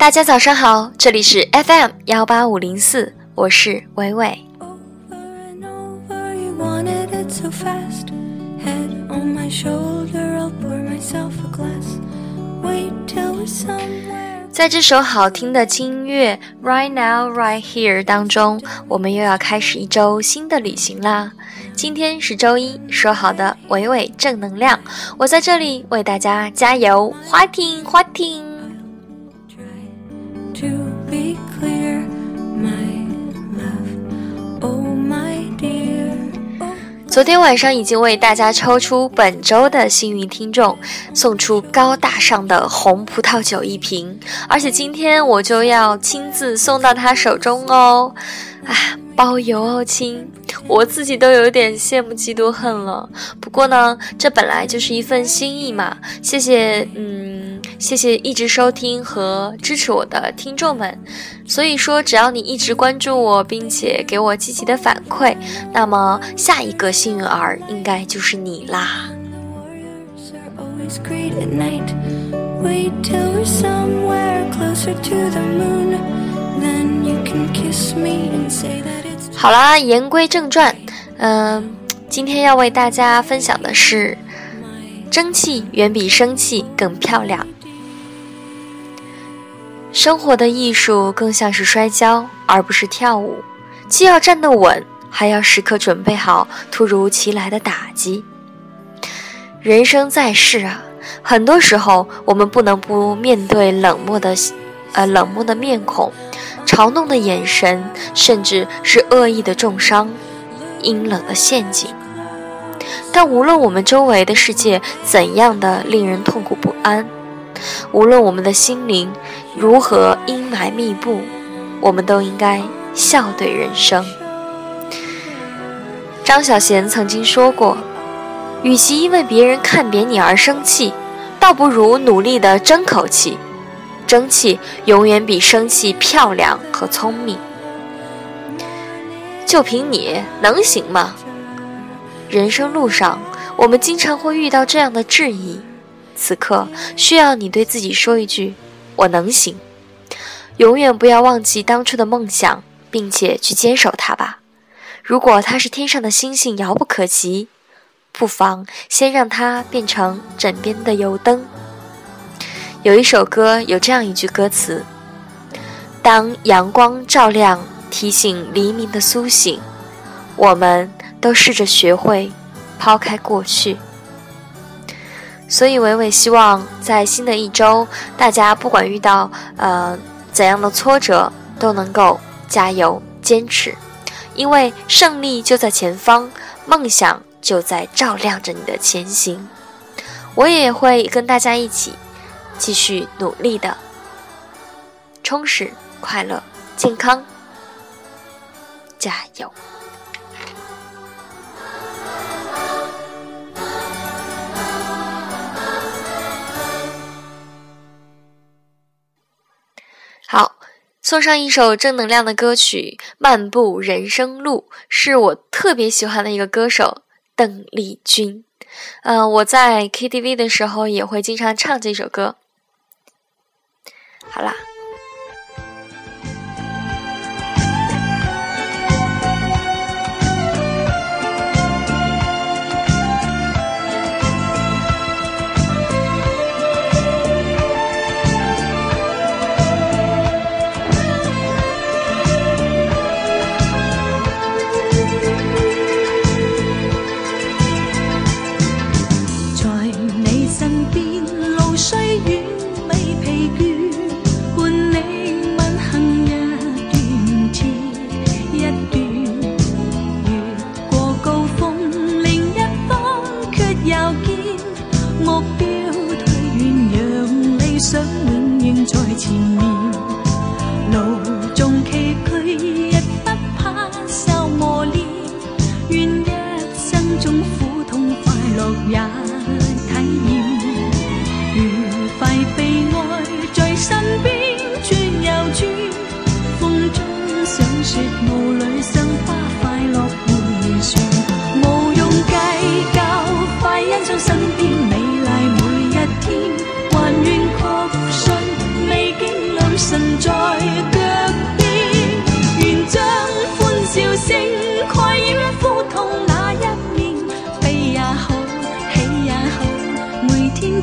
大家早上好，这里是 FM 幺八五零四，我是伟伟。在这首好听的轻音乐《Right Now Right Here》当中，我们又要开始一周新的旅行啦。今天是周一，说好的伟伟正能量，我在这里为大家加油，花听花听。昨天晚上已经为大家抽出本周的幸运听众，送出高大上的红葡萄酒一瓶，而且今天我就要亲自送到他手中哦！啊，包邮哦，亲，我自己都有点羡慕嫉妒恨了。不过呢，这本来就是一份心意嘛，谢谢，嗯。谢谢一直收听和支持我的听众们。所以说，只要你一直关注我，并且给我积极的反馈，那么下一个幸运儿应该就是你啦。好啦，言归正传，嗯，今天要为大家分享的是，蒸汽远比生气更漂亮。生活的艺术更像是摔跤，而不是跳舞。既要站得稳，还要时刻准备好突如其来的打击。人生在世啊，很多时候我们不能不面对冷漠的，呃，冷漠的面孔，嘲弄的眼神，甚至是恶意的重伤，阴冷的陷阱。但无论我们周围的世界怎样的令人痛苦不安。无论我们的心灵如何阴霾密布，我们都应该笑对人生。张小娴曾经说过：“与其因为别人看扁你而生气，倒不如努力的争口气。争气永远比生气漂亮和聪明。就凭你能行吗？”人生路上，我们经常会遇到这样的质疑。此刻需要你对自己说一句：“我能行。”永远不要忘记当初的梦想，并且去坚守它吧。如果它是天上的星星，遥不可及，不妨先让它变成枕边的油灯。有一首歌有这样一句歌词：“当阳光照亮，提醒黎明的苏醒，我们都试着学会抛开过去。”所以，伟伟希望在新的一周，大家不管遇到呃怎样的挫折，都能够加油坚持，因为胜利就在前方，梦想就在照亮着你的前行。我也会跟大家一起继续努力的，充实、快乐、健康，加油！好，送上一首正能量的歌曲《漫步人生路》，是我特别喜欢的一个歌手邓丽君。嗯，我在 KTV 的时候也会经常唱这首歌。好啦。在前面路纵崎岖亦不怕受磨练，愿一生中苦痛快乐也体验，愉快被爱在身边。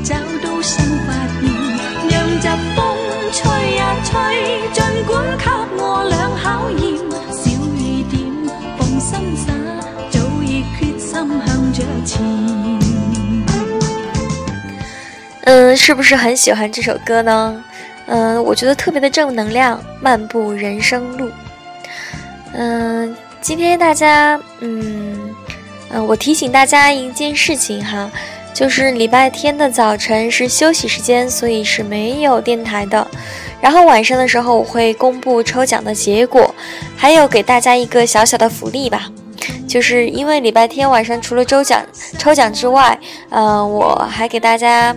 找到新发现，让疾风吹呀吹，尽管给我俩考验，小雨点，放心洒，早已决心向着前。嗯，是不是很喜欢这首歌呢？嗯，我觉得特别的正能量，漫步人生路。嗯，今天大家，嗯嗯，我提醒大家一件事情哈。就是礼拜天的早晨是休息时间，所以是没有电台的。然后晚上的时候我会公布抽奖的结果，还有给大家一个小小的福利吧。就是因为礼拜天晚上除了抽奖抽奖之外，嗯，我还给大家，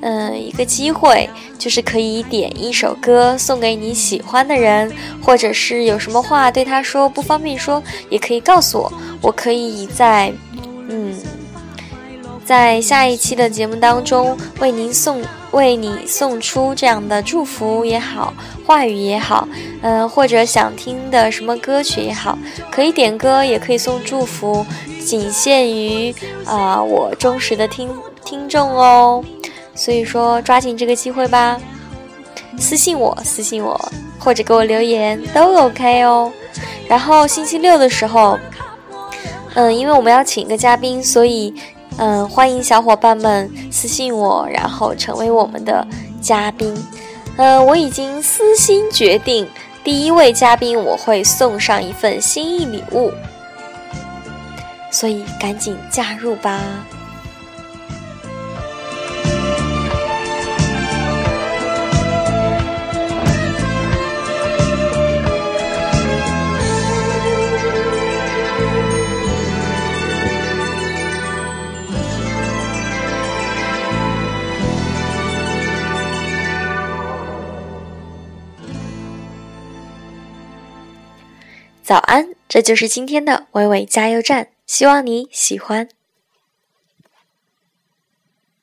嗯，一个机会，就是可以点一首歌送给你喜欢的人，或者是有什么话对他说不方便说，也可以告诉我，我可以在，在下一期的节目当中，为您送为你送出这样的祝福也好，话语也好，嗯，或者想听的什么歌曲也好，可以点歌，也可以送祝福，仅限于啊我忠实的听听众哦。所以说，抓紧这个机会吧，私信我，私信我，或者给我留言都 OK 哦。然后星期六的时候，嗯，因为我们要请一个嘉宾，所以。嗯，欢迎小伙伴们私信我，然后成为我们的嘉宾。嗯，我已经私心决定，第一位嘉宾我会送上一份心意礼物，所以赶紧加入吧。早安，这就是今天的微微加油站，希望你喜欢。